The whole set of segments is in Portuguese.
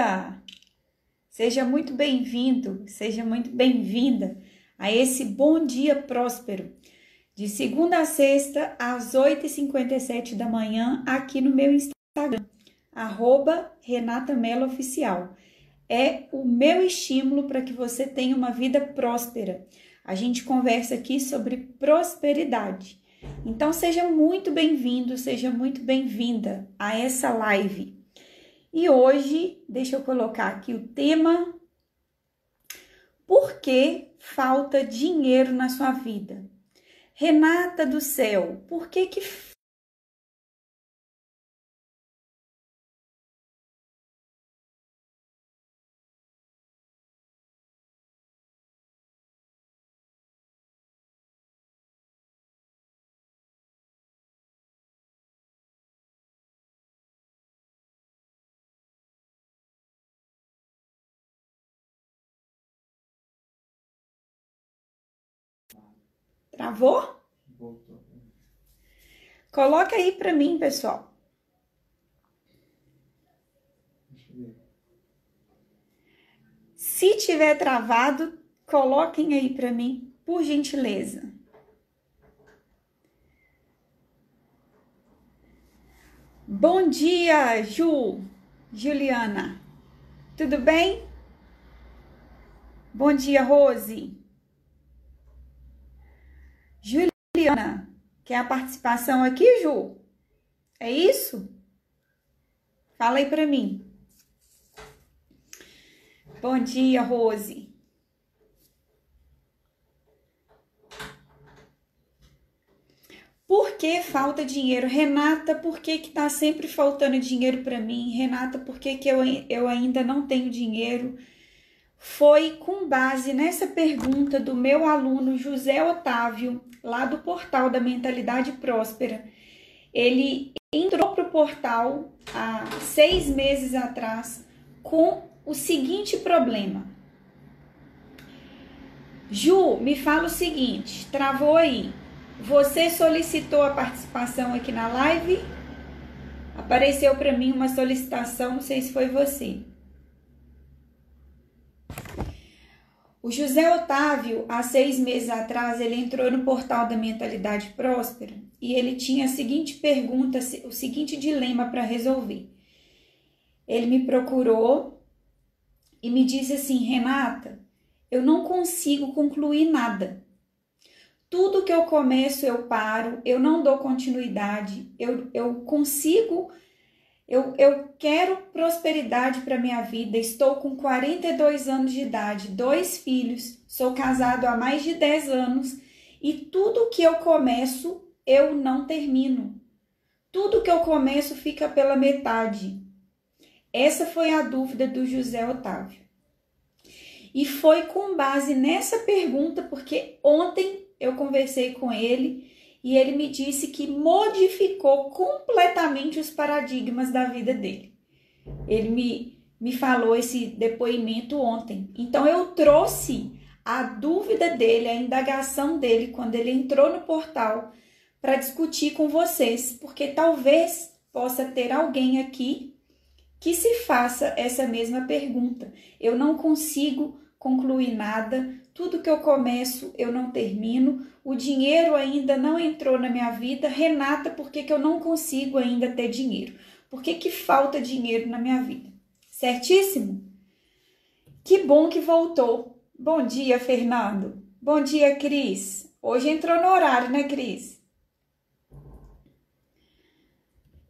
dia! Seja muito bem-vindo, seja muito bem-vinda a esse Bom Dia Próspero, de segunda a sexta, às 8h57 da manhã, aqui no meu Instagram, arroba Renata Mello Oficial. É o meu estímulo para que você tenha uma vida próspera. A gente conversa aqui sobre prosperidade. Então, seja muito bem-vindo, seja muito bem-vinda a essa live. E hoje, deixa eu colocar aqui o tema: Por que falta dinheiro na sua vida? Renata do céu, por que que Travou? Voltou. Coloca aí para mim, pessoal. Se tiver travado, coloquem aí para mim, por gentileza. Bom dia, Ju, Juliana. Tudo bem? Bom dia, Rose. Juliana, quer a participação aqui, Ju? É isso? Fala aí para mim. Bom dia, Rose. Por que falta dinheiro? Renata, por que que tá sempre faltando dinheiro para mim? Renata, por que que eu, eu ainda não tenho dinheiro? Foi com base nessa pergunta do meu aluno José Otávio, lá do portal da Mentalidade Próspera. Ele entrou para o portal há seis meses atrás com o seguinte problema. Ju, me fala o seguinte, travou aí. Você solicitou a participação aqui na live? Apareceu para mim uma solicitação, não sei se foi você. O José Otávio, há seis meses atrás, ele entrou no portal da Mentalidade Próspera e ele tinha a seguinte pergunta, o seguinte dilema para resolver. Ele me procurou e me disse assim: Renata, eu não consigo concluir nada. Tudo que eu começo eu paro, eu não dou continuidade, eu, eu consigo eu, eu quero prosperidade para minha vida. Estou com 42 anos de idade, dois filhos, sou casado há mais de 10 anos e tudo que eu começo eu não termino. Tudo que eu começo fica pela metade. Essa foi a dúvida do José Otávio. E foi com base nessa pergunta, porque ontem eu conversei com ele e ele me disse que modificou completamente os paradigmas da vida dele. Ele me, me falou esse depoimento ontem. Então eu trouxe a dúvida dele, a indagação dele quando ele entrou no portal para discutir com vocês, porque talvez possa ter alguém aqui que se faça essa mesma pergunta. Eu não consigo concluir nada, tudo que eu começo eu não termino, o dinheiro ainda não entrou na minha vida. Renata, por que, que eu não consigo ainda ter dinheiro? Por que, que falta dinheiro na minha vida? Certíssimo? Que bom que voltou. Bom dia, Fernando. Bom dia, Cris. Hoje entrou no horário, né, Cris?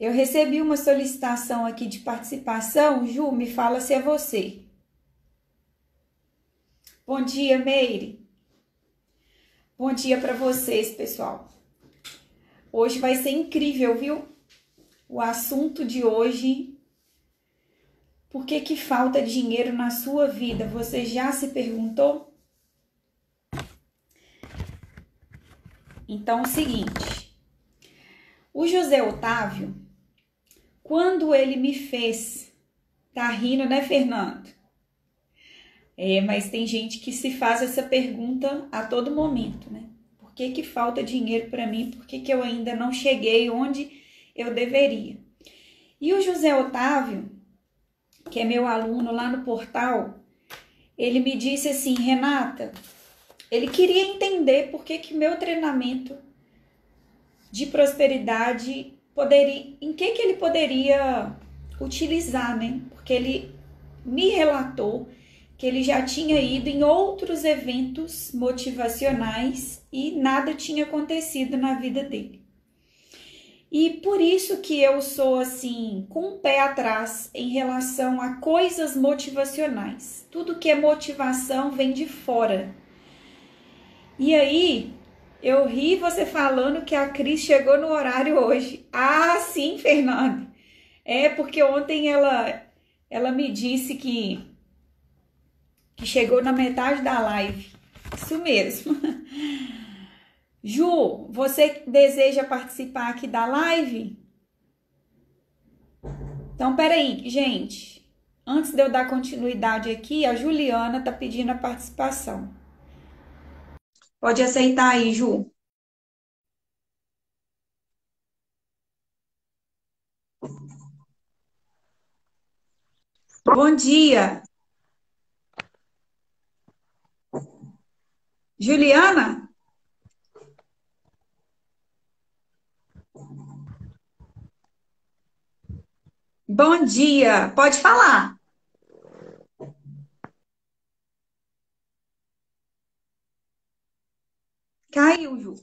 Eu recebi uma solicitação aqui de participação. Ju, me fala se é você. Bom dia, Meire. Bom dia para vocês, pessoal. Hoje vai ser incrível, viu? O assunto de hoje. Por que que falta dinheiro na sua vida? Você já se perguntou? Então, é o seguinte. O José Otávio, quando ele me fez, tá rindo, né, Fernando? É, mas tem gente que se faz essa pergunta a todo momento, né? Por que, que falta dinheiro para mim? Por que, que eu ainda não cheguei onde eu deveria? E o José Otávio, que é meu aluno lá no portal, ele me disse assim, Renata, ele queria entender por que que meu treinamento de prosperidade poderia, em que que ele poderia utilizar, né? Porque ele me relatou que ele já tinha ido em outros eventos motivacionais e nada tinha acontecido na vida dele. E por isso que eu sou assim, com o pé atrás em relação a coisas motivacionais. Tudo que é motivação vem de fora. E aí, eu ri você falando que a Cris chegou no horário hoje. Ah, sim, Fernando. É porque ontem ela ela me disse que que chegou na metade da live. Isso mesmo. Ju, você deseja participar aqui da live? Então, peraí, gente. Antes de eu dar continuidade aqui, a Juliana tá pedindo a participação. Pode aceitar aí, Ju. Bom dia. Juliana? Bom dia, pode falar. Caiu, Ju.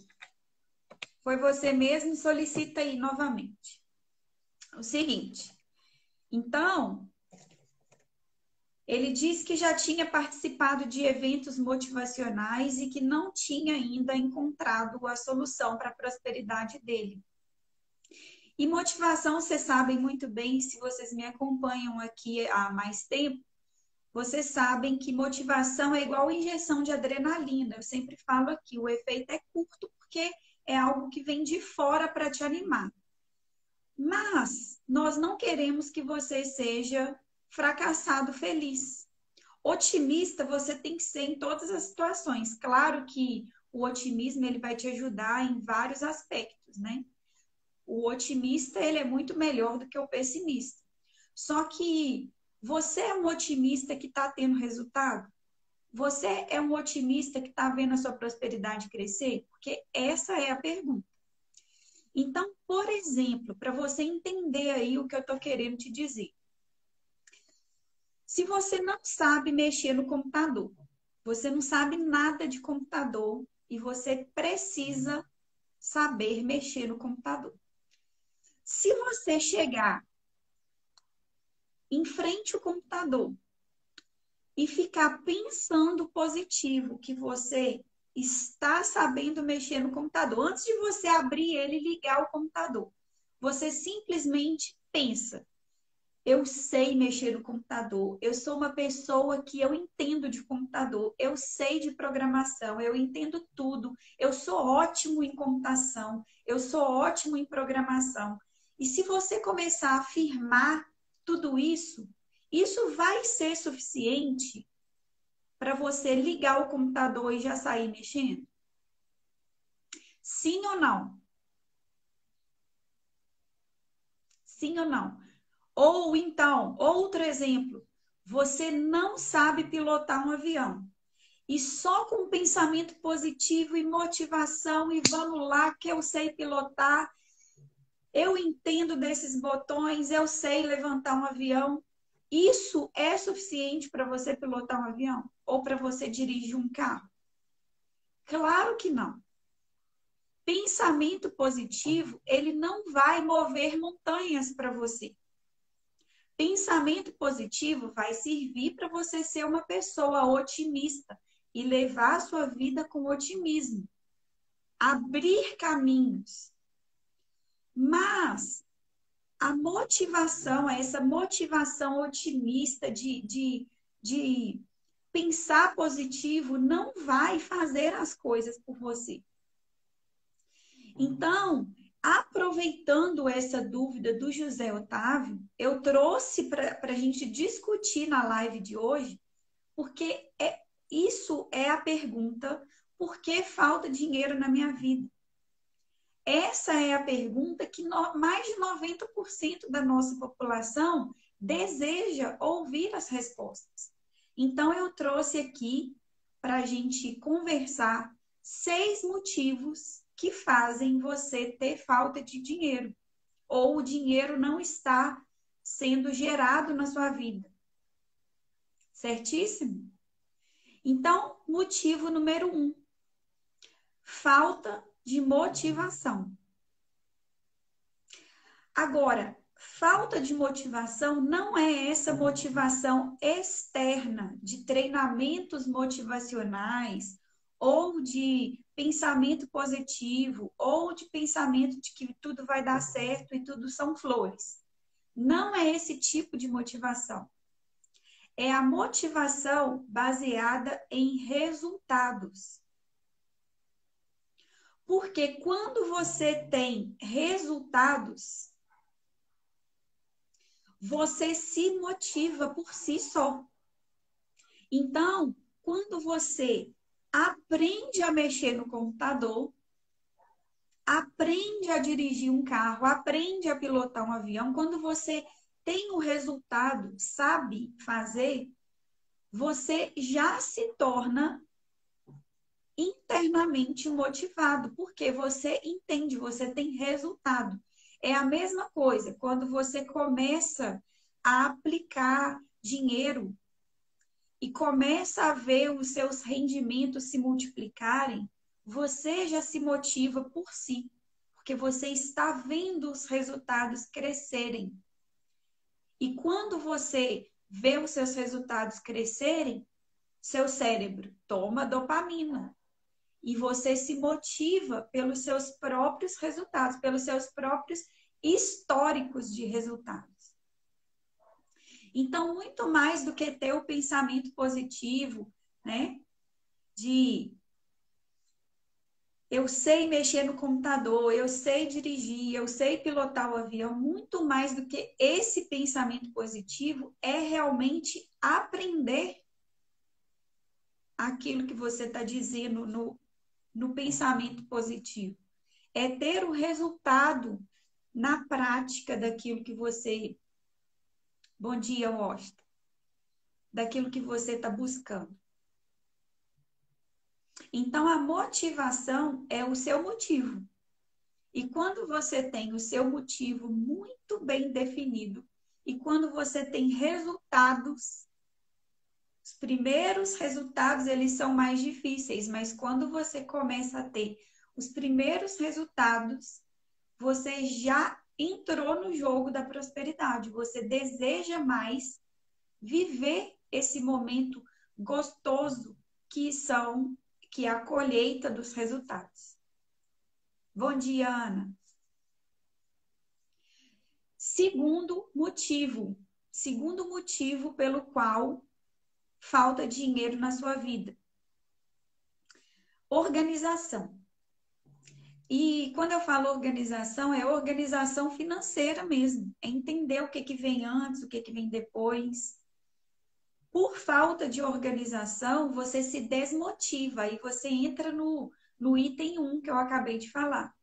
Foi você mesmo, solicita aí novamente. O seguinte, então, ele diz que já tinha participado de eventos motivacionais e que não tinha ainda encontrado a solução para a prosperidade dele. E motivação, vocês sabem muito bem, se vocês me acompanham aqui há mais tempo, vocês sabem que motivação é igual injeção de adrenalina. Eu sempre falo aqui, o efeito é curto porque é algo que vem de fora para te animar. Mas nós não queremos que você seja fracassado feliz. Otimista você tem que ser em todas as situações. Claro que o otimismo ele vai te ajudar em vários aspectos, né? O otimista ele é muito melhor do que o pessimista. Só que você é um otimista que está tendo resultado? Você é um otimista que está vendo a sua prosperidade crescer? Porque essa é a pergunta. Então, por exemplo, para você entender aí o que eu estou querendo te dizer. Se você não sabe mexer no computador, você não sabe nada de computador e você precisa saber mexer no computador. Se você chegar em frente ao computador e ficar pensando positivo que você está sabendo mexer no computador, antes de você abrir ele e ligar o computador, você simplesmente pensa: eu sei mexer no computador, eu sou uma pessoa que eu entendo de computador, eu sei de programação, eu entendo tudo, eu sou ótimo em computação, eu sou ótimo em programação. E se você começar a afirmar tudo isso, isso vai ser suficiente para você ligar o computador e já sair mexendo? Sim ou não? Sim ou não? Ou então, outro exemplo, você não sabe pilotar um avião. E só com pensamento positivo e motivação e vamos lá que eu sei pilotar, eu entendo desses botões, eu sei levantar um avião. Isso é suficiente para você pilotar um avião? Ou para você dirigir um carro? Claro que não. Pensamento positivo, ele não vai mover montanhas para você. Pensamento positivo vai servir para você ser uma pessoa otimista e levar a sua vida com otimismo. Abrir caminhos, mas a motivação, essa motivação otimista de, de, de pensar positivo, não vai fazer as coisas por você. Então, aproveitando essa dúvida do José Otávio, eu trouxe para a gente discutir na live de hoje, porque é, isso é a pergunta: por que falta dinheiro na minha vida? Essa é a pergunta que no, mais de 90% da nossa população deseja ouvir as respostas. Então, eu trouxe aqui para a gente conversar seis motivos que fazem você ter falta de dinheiro ou o dinheiro não está sendo gerado na sua vida. Certíssimo? Então, motivo número um: falta de motivação. Agora, falta de motivação não é essa motivação externa de treinamentos motivacionais ou de pensamento positivo ou de pensamento de que tudo vai dar certo e tudo são flores. Não é esse tipo de motivação. É a motivação baseada em resultados. Porque quando você tem resultados, você se motiva por si só. Então, quando você aprende a mexer no computador, aprende a dirigir um carro, aprende a pilotar um avião, quando você tem o resultado, sabe fazer, você já se torna internamente motivado, porque você entende, você tem resultado. É a mesma coisa quando você começa a aplicar dinheiro e começa a ver os seus rendimentos se multiplicarem, você já se motiva por si, porque você está vendo os resultados crescerem. E quando você vê os seus resultados crescerem, seu cérebro toma dopamina e você se motiva pelos seus próprios resultados, pelos seus próprios históricos de resultados. Então, muito mais do que ter o pensamento positivo, né? De eu sei mexer no computador, eu sei dirigir, eu sei pilotar o avião, muito mais do que esse pensamento positivo é realmente aprender aquilo que você está dizendo no, no pensamento positivo. É ter o resultado na prática daquilo que você Bom dia, Washington. Daquilo que você está buscando. Então, a motivação é o seu motivo. E quando você tem o seu motivo muito bem definido, e quando você tem resultados, os primeiros resultados eles são mais difíceis, mas quando você começa a ter os primeiros resultados, você já entrou no jogo da prosperidade. Você deseja mais viver esse momento gostoso que são que é a colheita dos resultados. Bom dia, Ana. Segundo motivo, segundo motivo pelo qual falta dinheiro na sua vida. Organização. E quando eu falo organização, é organização financeira mesmo. É entender o que, que vem antes, o que, que vem depois. Por falta de organização, você se desmotiva e você entra no, no item 1 que eu acabei de falar.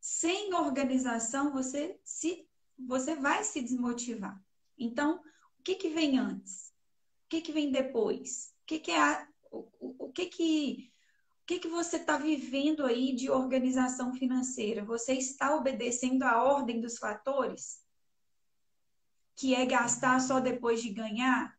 Sem organização, você, se, você vai se desmotivar. Então, o que, que vem antes? O que, que vem depois? O que, que é a, o, o, o que, que que, que você está vivendo aí de organização financeira? Você está obedecendo a ordem dos fatores? Que é gastar só depois de ganhar?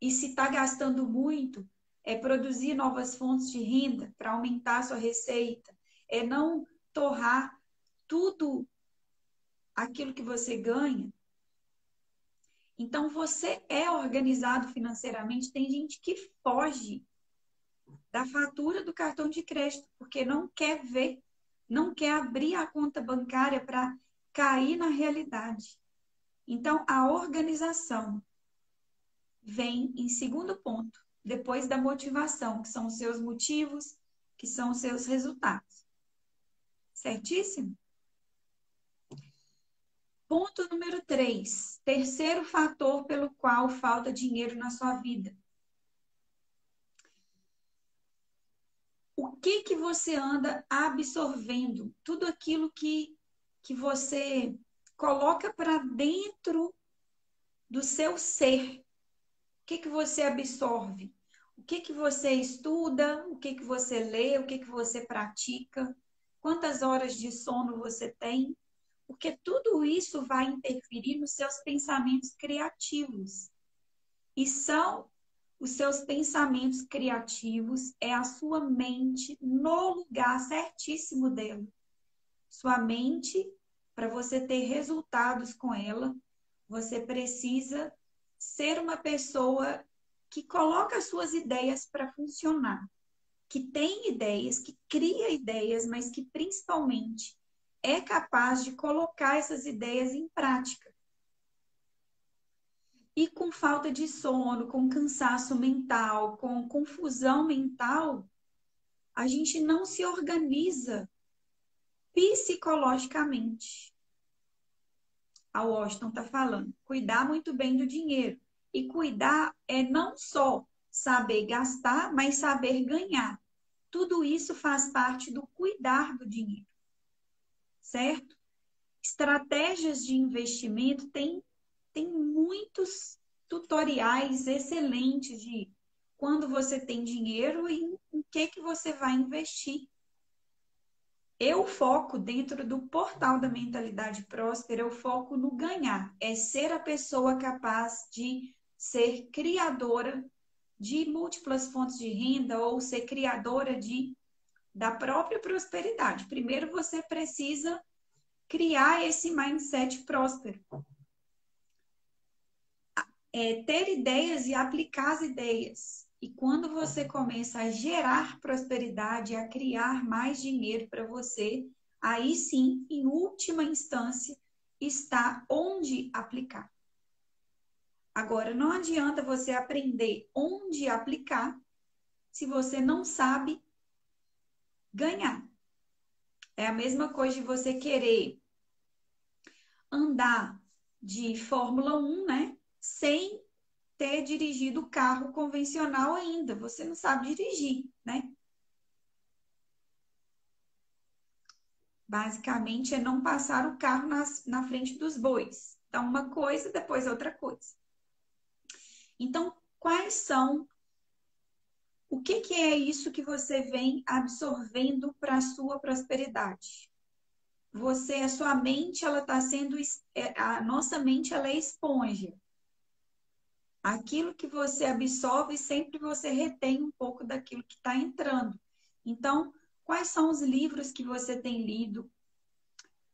E se está gastando muito, é produzir novas fontes de renda para aumentar sua receita. É não torrar tudo aquilo que você ganha. Então, você é organizado financeiramente. Tem gente que foge da fatura do cartão de crédito, porque não quer ver, não quer abrir a conta bancária para cair na realidade. Então, a organização vem em segundo ponto, depois da motivação, que são os seus motivos, que são os seus resultados. Certíssimo? Ponto número 3. Terceiro fator pelo qual falta dinheiro na sua vida. O que que você anda absorvendo, tudo aquilo que, que você coloca para dentro do seu ser. O que, que você absorve? O que, que você estuda? O que, que você lê? O que, que você pratica? Quantas horas de sono você tem? Porque tudo isso vai interferir nos seus pensamentos criativos. E são os seus pensamentos criativos, é a sua mente no lugar certíssimo dela. Sua mente, para você ter resultados com ela, você precisa ser uma pessoa que coloca as suas ideias para funcionar, que tem ideias, que cria ideias, mas que principalmente é capaz de colocar essas ideias em prática. E com falta de sono, com cansaço mental, com confusão mental, a gente não se organiza psicologicamente. A Washington está falando, cuidar muito bem do dinheiro. E cuidar é não só saber gastar, mas saber ganhar. Tudo isso faz parte do cuidar do dinheiro. Certo? Estratégias de investimento tem, tem muitos tutoriais excelentes de quando você tem dinheiro e em que, que você vai investir. Eu foco dentro do portal da mentalidade próspera, eu foco no ganhar, é ser a pessoa capaz de ser criadora de múltiplas fontes de renda ou ser criadora de da própria prosperidade. Primeiro você precisa criar esse mindset próspero. É, ter ideias e aplicar as ideias. E quando você começa a gerar prosperidade, a criar mais dinheiro para você, aí sim, em última instância, está onde aplicar. Agora, não adianta você aprender onde aplicar se você não sabe ganhar. É a mesma coisa de você querer andar de Fórmula 1, né? Sem ter dirigido carro convencional ainda. Você não sabe dirigir, né? Basicamente é não passar o carro nas, na frente dos bois. Então, uma coisa, depois outra coisa. Então, quais são o que, que é isso que você vem absorvendo para a sua prosperidade? Você, a sua mente, ela está sendo, é, a nossa mente, ela é esponja. Aquilo que você absorve, sempre você retém um pouco daquilo que está entrando. Então, quais são os livros que você tem lido?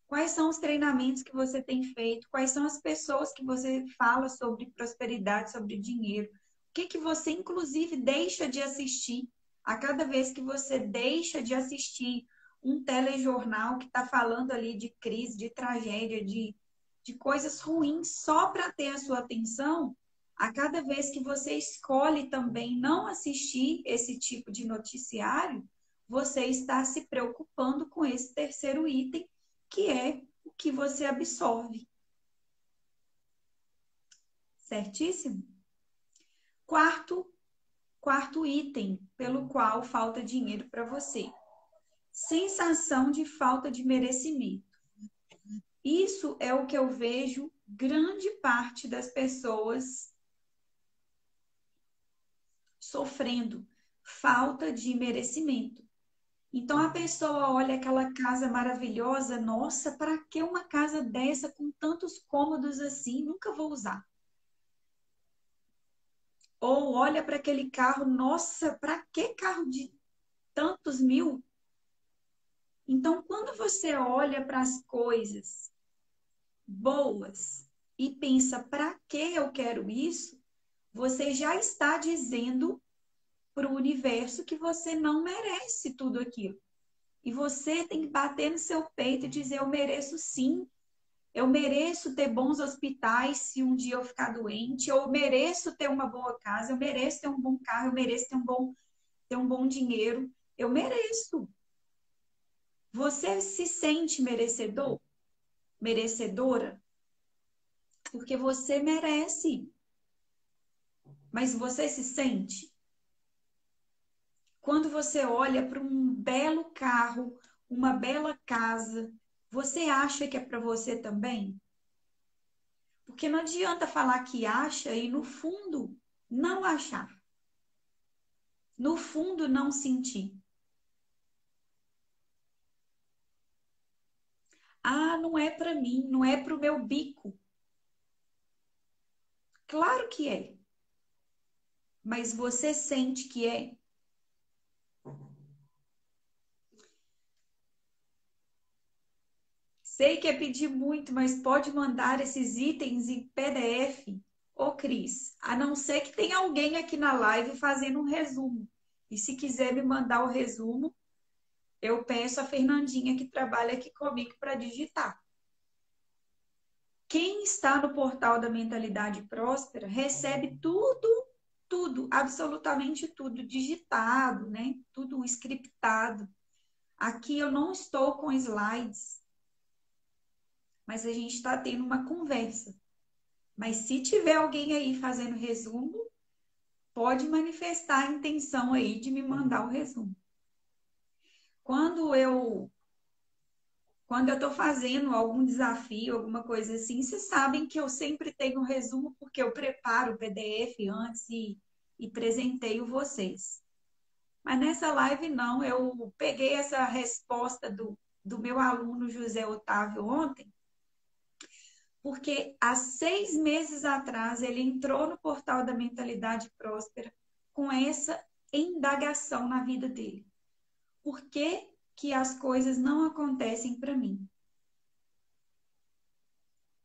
Quais são os treinamentos que você tem feito? Quais são as pessoas que você fala sobre prosperidade, sobre dinheiro? O que, que você, inclusive, deixa de assistir a cada vez que você deixa de assistir um telejornal que está falando ali de crise, de tragédia, de, de coisas ruins só para ter a sua atenção? A cada vez que você escolhe também não assistir esse tipo de noticiário, você está se preocupando com esse terceiro item que é o que você absorve. Certíssimo? Quarto, quarto item pelo qual falta dinheiro para você. Sensação de falta de merecimento. Isso é o que eu vejo grande parte das pessoas sofrendo falta de merecimento. Então a pessoa olha aquela casa maravilhosa, nossa, para que uma casa dessa com tantos cômodos assim? Nunca vou usar. Ou olha para aquele carro, nossa, para que carro de tantos mil? Então, quando você olha para as coisas boas e pensa, para que eu quero isso? Você já está dizendo para o universo que você não merece tudo aquilo. E você tem que bater no seu peito e dizer: Eu mereço sim. Eu mereço ter bons hospitais se um dia eu ficar doente. Eu mereço ter uma boa casa. Eu mereço ter um bom carro. Eu mereço ter um bom, ter um bom dinheiro. Eu mereço. Você se sente merecedor? Merecedora? Porque você merece. Mas você se sente? Quando você olha para um belo carro, uma bela casa, você acha que é para você também? Porque não adianta falar que acha e no fundo não achar. No fundo não sentir. Ah, não é para mim, não é para o meu bico. Claro que é. Mas você sente que é? Sei que é pedir muito, mas pode mandar esses itens em PDF. Ô, Cris, a não ser que tenha alguém aqui na live fazendo um resumo. E se quiser me mandar o resumo, eu peço a Fernandinha que trabalha aqui comigo para digitar. Quem está no portal da Mentalidade Próspera recebe tudo, tudo, absolutamente tudo digitado, né? Tudo scriptado. Aqui eu não estou com slides mas a gente está tendo uma conversa. Mas se tiver alguém aí fazendo resumo, pode manifestar a intenção aí de me mandar o resumo. Quando eu quando eu estou fazendo algum desafio, alguma coisa assim, vocês sabem que eu sempre tenho um resumo porque eu preparo o PDF antes e, e presenteio vocês. Mas nessa live não, eu peguei essa resposta do, do meu aluno José Otávio ontem porque há seis meses atrás ele entrou no portal da Mentalidade Próspera com essa indagação na vida dele. Por que, que as coisas não acontecem para mim?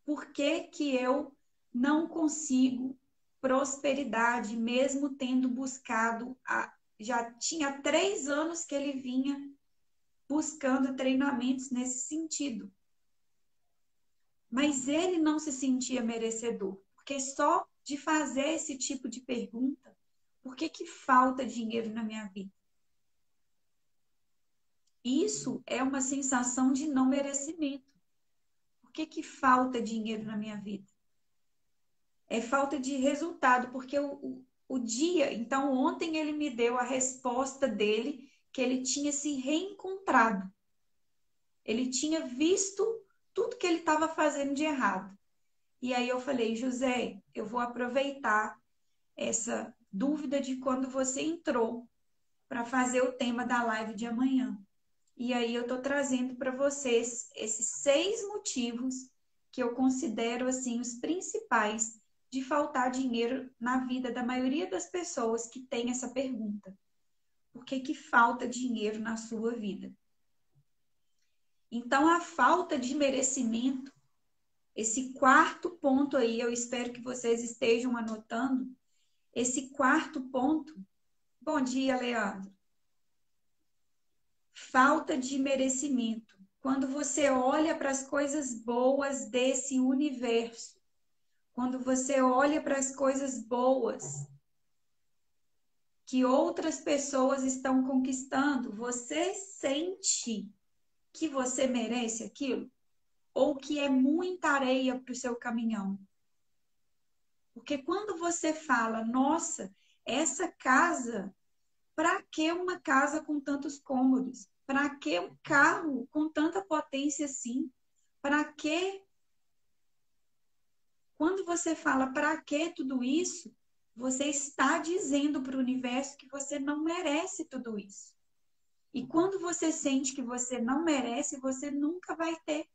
Por que, que eu não consigo prosperidade, mesmo tendo buscado, a, já tinha três anos que ele vinha buscando treinamentos nesse sentido. Mas ele não se sentia merecedor, porque só de fazer esse tipo de pergunta, por que, que falta dinheiro na minha vida? Isso é uma sensação de não merecimento. Por que, que falta dinheiro na minha vida? É falta de resultado, porque o, o, o dia. Então, ontem ele me deu a resposta dele que ele tinha se reencontrado. Ele tinha visto tudo que ele estava fazendo de errado. E aí eu falei, José, eu vou aproveitar essa dúvida de quando você entrou para fazer o tema da live de amanhã. E aí eu estou trazendo para vocês esses seis motivos que eu considero assim os principais de faltar dinheiro na vida da maioria das pessoas que tem essa pergunta. Por que, que falta dinheiro na sua vida? Então, a falta de merecimento, esse quarto ponto aí, eu espero que vocês estejam anotando. Esse quarto ponto. Bom dia, Leandro. Falta de merecimento. Quando você olha para as coisas boas desse universo, quando você olha para as coisas boas que outras pessoas estão conquistando, você sente que você merece aquilo ou que é muita areia para o seu caminhão. Porque quando você fala, nossa, essa casa, para que uma casa com tantos cômodos? Para que um carro com tanta potência assim? Para que? Quando você fala para que tudo isso, você está dizendo para o universo que você não merece tudo isso. E quando você sente que você não merece, você nunca vai ter.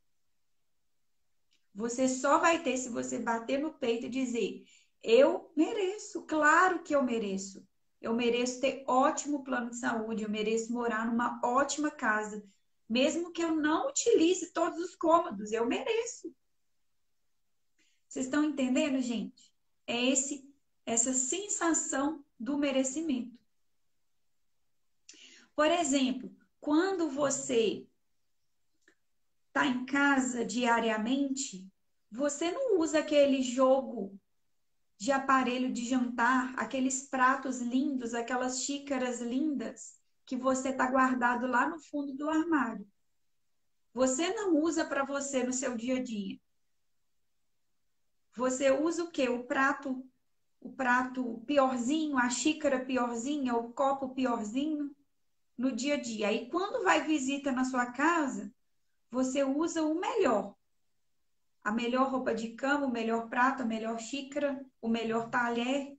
Você só vai ter se você bater no peito e dizer: Eu mereço, claro que eu mereço. Eu mereço ter ótimo plano de saúde, eu mereço morar numa ótima casa, mesmo que eu não utilize todos os cômodos, eu mereço. Vocês estão entendendo, gente? É esse essa sensação do merecimento. Por exemplo, quando você está em casa diariamente, você não usa aquele jogo de aparelho de jantar, aqueles pratos lindos, aquelas xícaras lindas que você está guardado lá no fundo do armário. Você não usa para você no seu dia a dia. Você usa o quê? O prato, o prato piorzinho, a xícara piorzinha, o copo piorzinho no dia a dia. Aí, quando vai visita na sua casa, você usa o melhor. A melhor roupa de cama, o melhor prato, a melhor xícara, o melhor talher.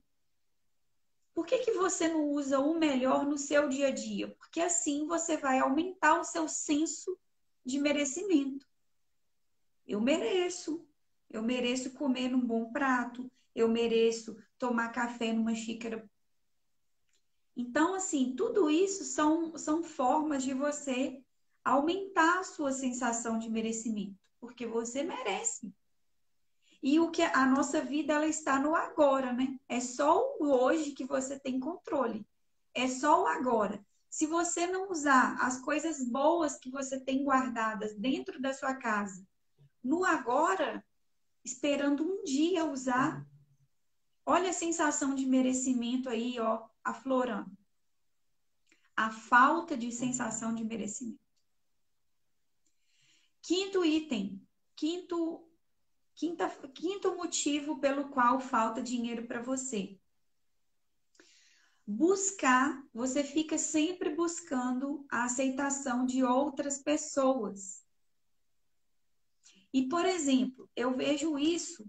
Por que, que você não usa o melhor no seu dia a dia? Porque assim você vai aumentar o seu senso de merecimento. Eu mereço. Eu mereço comer num bom prato. Eu mereço tomar café numa xícara. Então, assim, tudo isso são, são formas de você aumentar a sua sensação de merecimento, porque você merece. E o que a nossa vida ela está no agora, né? É só o hoje que você tem controle. É só o agora. Se você não usar as coisas boas que você tem guardadas dentro da sua casa, no agora, esperando um dia usar, olha a sensação de merecimento aí, ó, aflorando. A falta de sensação de merecimento. Quinto item, quinto Quinta, quinto motivo pelo qual falta dinheiro para você. Buscar, você fica sempre buscando a aceitação de outras pessoas. E, por exemplo, eu vejo isso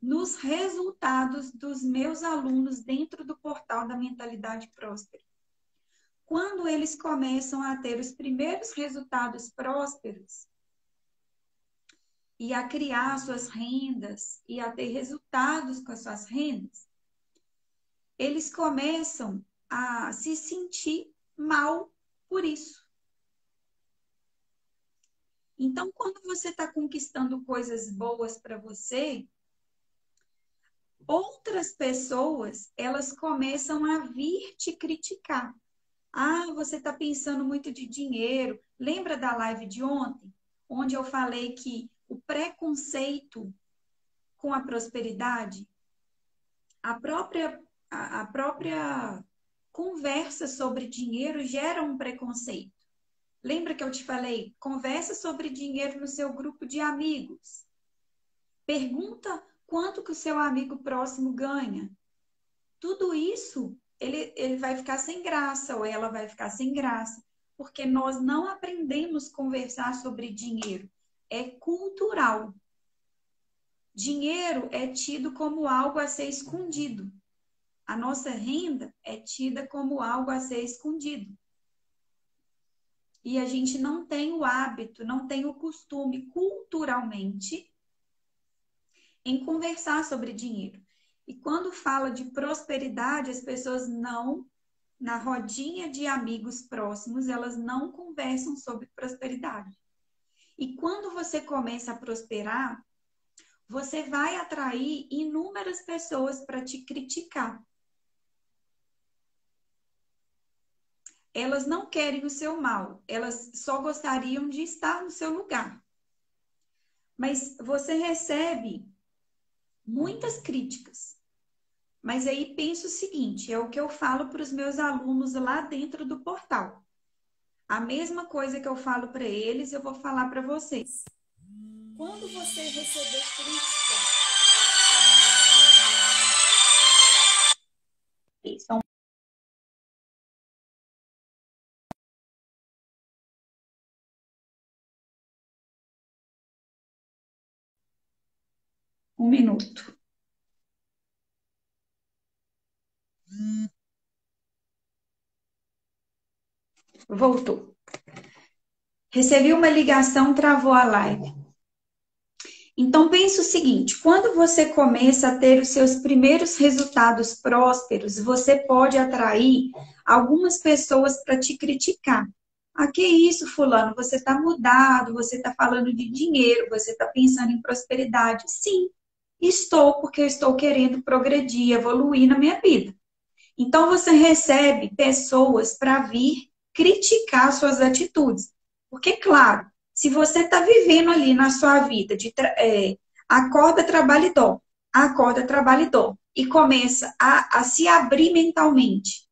nos resultados dos meus alunos dentro do portal da Mentalidade Próspera. Quando eles começam a ter os primeiros resultados prósperos, e a criar suas rendas e a ter resultados com as suas rendas, eles começam a se sentir mal por isso. Então, quando você está conquistando coisas boas para você, outras pessoas elas começam a vir te criticar. Ah, você está pensando muito de dinheiro. Lembra da live de ontem, onde eu falei que o preconceito com a prosperidade, a própria, a, própria conversa sobre dinheiro gera um preconceito. Lembra que eu te falei? Conversa sobre dinheiro no seu grupo de amigos. Pergunta quanto que o seu amigo próximo ganha. Tudo isso ele, ele vai ficar sem graça ou ela vai ficar sem graça, porque nós não aprendemos a conversar sobre dinheiro é cultural. Dinheiro é tido como algo a ser escondido. A nossa renda é tida como algo a ser escondido. E a gente não tem o hábito, não tem o costume culturalmente em conversar sobre dinheiro. E quando fala de prosperidade, as pessoas não, na rodinha de amigos próximos, elas não conversam sobre prosperidade. E quando você começa a prosperar, você vai atrair inúmeras pessoas para te criticar. Elas não querem o seu mal, elas só gostariam de estar no seu lugar. Mas você recebe muitas críticas. Mas aí pensa o seguinte: é o que eu falo para os meus alunos lá dentro do portal. A mesma coisa que eu falo para eles, eu vou falar para vocês. Quando você receber crítica, são um minuto. Voltou. Recebi uma ligação, travou a live. Então pense o seguinte: quando você começa a ter os seus primeiros resultados prósperos, você pode atrair algumas pessoas para te criticar. Ah, que isso, fulano? Você está mudado, você está falando de dinheiro, você está pensando em prosperidade. Sim, estou, porque eu estou querendo progredir, evoluir na minha vida. Então você recebe pessoas para vir criticar suas atitudes. Porque, claro, se você está vivendo ali na sua vida de é, acorda, trabalha e dó, acorda, trabalha e dó, e começa a, a se abrir mentalmente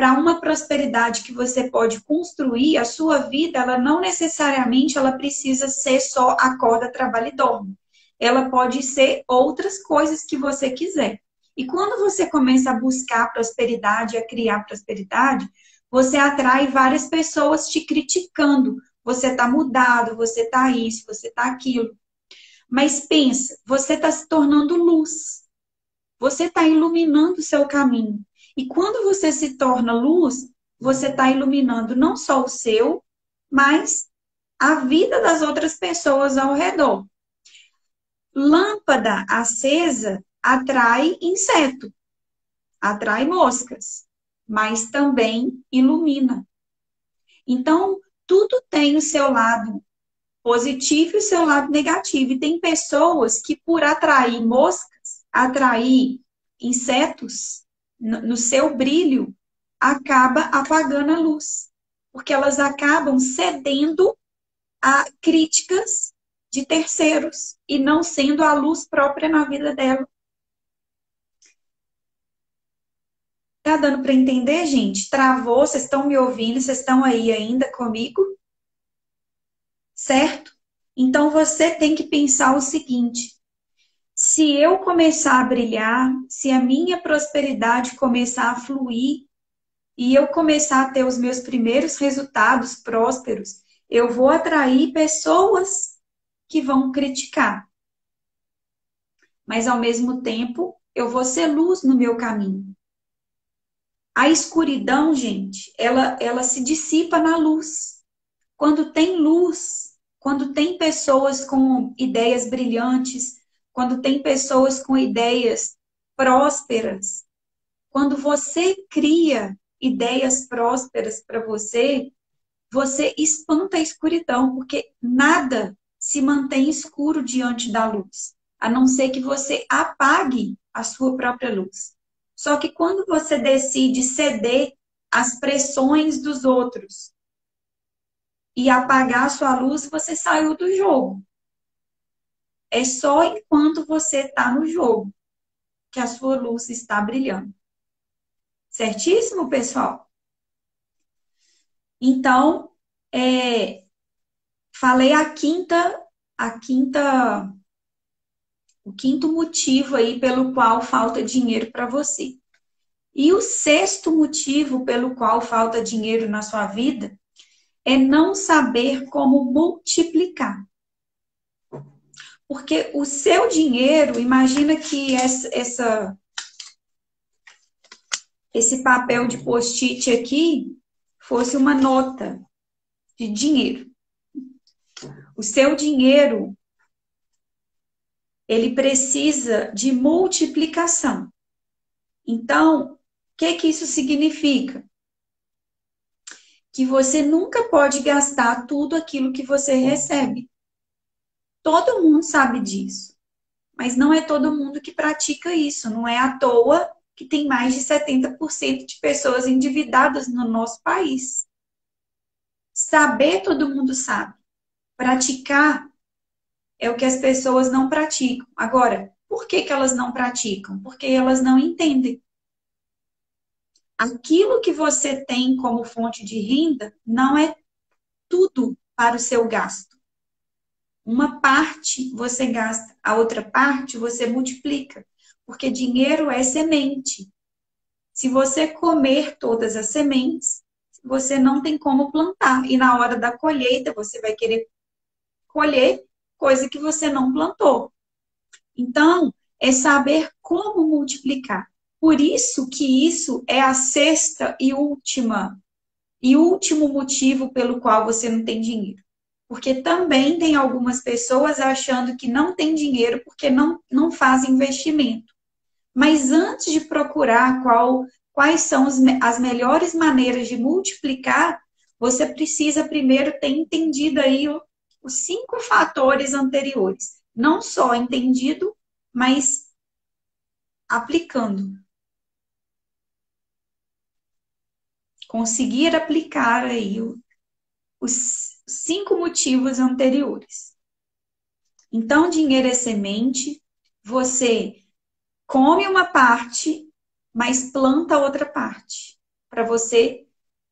para uma prosperidade que você pode construir, a sua vida, ela não necessariamente ela precisa ser só acorda, trabalha e dorme. Ela pode ser outras coisas que você quiser. E quando você começa a buscar prosperidade, a criar prosperidade, você atrai várias pessoas te criticando. Você tá mudado, você tá isso, você tá aquilo. Mas pensa, você está se tornando luz. Você está iluminando o seu caminho. E quando você se torna luz, você está iluminando não só o seu, mas a vida das outras pessoas ao redor. Lâmpada acesa atrai inseto, atrai moscas, mas também ilumina. Então, tudo tem o seu lado positivo e o seu lado negativo. E tem pessoas que, por atrair moscas, atrair insetos no seu brilho, acaba apagando a luz. Porque elas acabam cedendo a críticas de terceiros e não sendo a luz própria na vida dela. Tá dando para entender, gente? Travou? Vocês estão me ouvindo? Vocês estão aí ainda comigo? Certo? Então você tem que pensar o seguinte: se eu começar a brilhar, se a minha prosperidade começar a fluir e eu começar a ter os meus primeiros resultados prósperos, eu vou atrair pessoas que vão criticar. Mas ao mesmo tempo, eu vou ser luz no meu caminho. A escuridão, gente, ela, ela se dissipa na luz. Quando tem luz, quando tem pessoas com ideias brilhantes, quando tem pessoas com ideias prósperas, quando você cria ideias prósperas para você, você espanta a escuridão, porque nada se mantém escuro diante da luz, a não ser que você apague a sua própria luz. Só que quando você decide ceder às pressões dos outros e apagar a sua luz, você saiu do jogo. É só enquanto você está no jogo que a sua luz está brilhando. Certíssimo, pessoal? Então, é, falei a quinta, a quinta o quinto motivo aí pelo qual falta dinheiro para você. E o sexto motivo pelo qual falta dinheiro na sua vida é não saber como multiplicar. Porque o seu dinheiro, imagina que essa, essa esse papel de post-it aqui fosse uma nota de dinheiro. O seu dinheiro ele precisa de multiplicação. Então, o que que isso significa? Que você nunca pode gastar tudo aquilo que você recebe. Todo mundo sabe disso. Mas não é todo mundo que pratica isso. Não é à toa que tem mais de 70% de pessoas endividadas no nosso país. Saber, todo mundo sabe. Praticar é o que as pessoas não praticam. Agora, por que, que elas não praticam? Porque elas não entendem. Aquilo que você tem como fonte de renda não é tudo para o seu gasto. Uma parte você gasta, a outra parte você multiplica, porque dinheiro é semente. Se você comer todas as sementes, você não tem como plantar. E na hora da colheita, você vai querer colher coisa que você não plantou. Então, é saber como multiplicar. Por isso que isso é a sexta e última e último motivo pelo qual você não tem dinheiro. Porque também tem algumas pessoas achando que não tem dinheiro porque não, não faz investimento. Mas antes de procurar qual, quais são as, as melhores maneiras de multiplicar, você precisa primeiro ter entendido aí os cinco fatores anteriores. Não só entendido, mas aplicando. Conseguir aplicar aí os cinco motivos anteriores. Então, dinheiro é semente, você come uma parte, mas planta outra parte. Para você,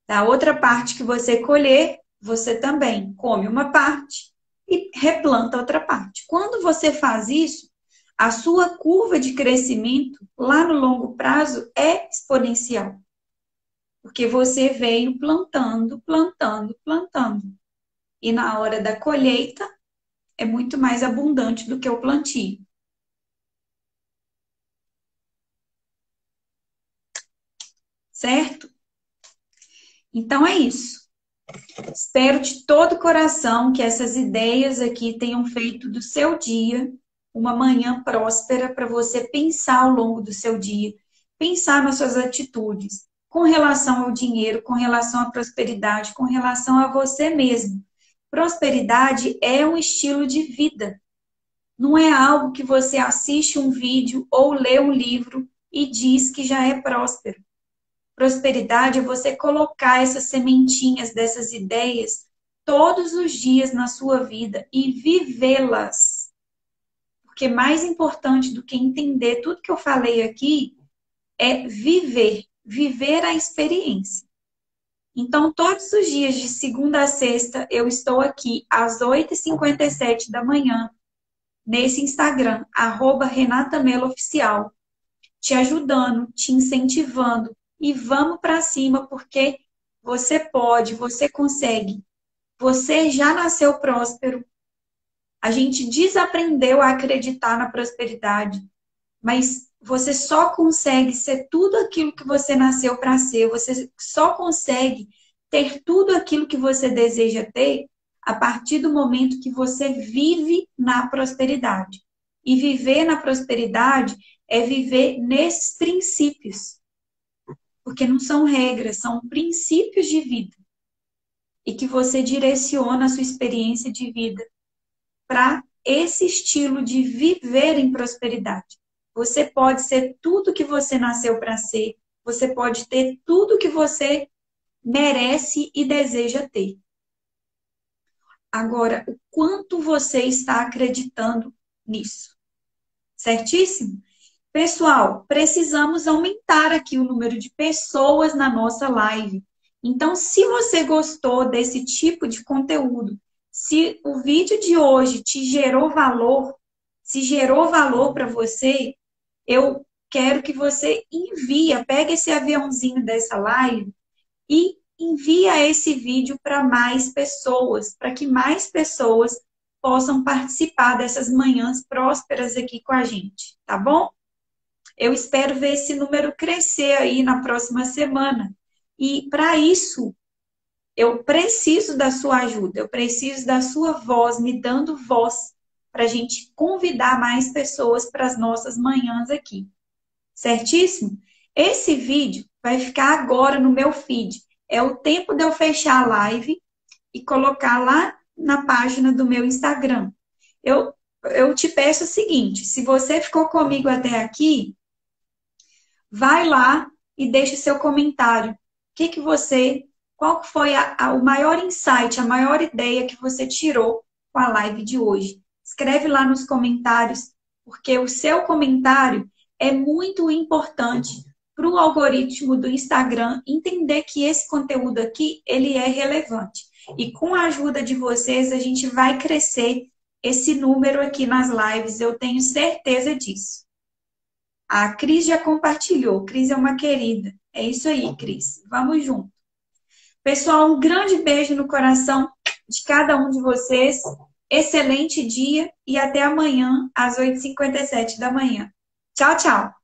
da outra parte que você colher, você também come uma parte e replanta outra parte. Quando você faz isso, a sua curva de crescimento lá no longo prazo é exponencial. Porque você veio plantando, plantando, plantando. E na hora da colheita, é muito mais abundante do que o plantio. Certo? Então é isso. Espero de todo o coração que essas ideias aqui tenham feito do seu dia uma manhã próspera para você pensar ao longo do seu dia, pensar nas suas atitudes com relação ao dinheiro, com relação à prosperidade, com relação a você mesmo. Prosperidade é um estilo de vida. Não é algo que você assiste um vídeo ou lê um livro e diz que já é próspero. Prosperidade é você colocar essas sementinhas dessas ideias todos os dias na sua vida e vivê-las. Porque mais importante do que entender tudo que eu falei aqui é viver, viver a experiência. Então, todos os dias, de segunda a sexta, eu estou aqui às 8h57 da manhã, nesse Instagram, arroba Renata Oficial, te ajudando, te incentivando, e vamos para cima, porque você pode, você consegue. Você já nasceu próspero. A gente desaprendeu a acreditar na prosperidade, mas você só consegue ser tudo aquilo que você nasceu para ser. Você só consegue ter tudo aquilo que você deseja ter a partir do momento que você vive na prosperidade. E viver na prosperidade é viver nesses princípios porque não são regras, são princípios de vida. E que você direciona a sua experiência de vida para esse estilo de viver em prosperidade. Você pode ser tudo que você nasceu para ser, você pode ter tudo que você merece e deseja ter. Agora, o quanto você está acreditando nisso? Certíssimo? Pessoal, precisamos aumentar aqui o número de pessoas na nossa live. Então, se você gostou desse tipo de conteúdo, se o vídeo de hoje te gerou valor, se gerou valor para você, eu quero que você envia, pega esse aviãozinho dessa live e envia esse vídeo para mais pessoas, para que mais pessoas possam participar dessas manhãs prósperas aqui com a gente, tá bom? Eu espero ver esse número crescer aí na próxima semana. E para isso, eu preciso da sua ajuda, eu preciso da sua voz, me dando voz, para a gente convidar mais pessoas para as nossas manhãs aqui. Certíssimo? Esse vídeo vai ficar agora no meu feed. É o tempo de eu fechar a live e colocar lá na página do meu Instagram. Eu, eu te peço o seguinte: se você ficou comigo até aqui, vai lá e deixe seu comentário. O que, que você, qual foi a, a, o maior insight, a maior ideia que você tirou com a live de hoje? Escreve lá nos comentários, porque o seu comentário é muito importante para o algoritmo do Instagram entender que esse conteúdo aqui ele é relevante. E com a ajuda de vocês, a gente vai crescer esse número aqui nas lives, eu tenho certeza disso. A Cris já compartilhou. Cris é uma querida. É isso aí, Cris. Vamos junto. Pessoal, um grande beijo no coração de cada um de vocês. Excelente dia e até amanhã, às 8h57 da manhã. Tchau, tchau.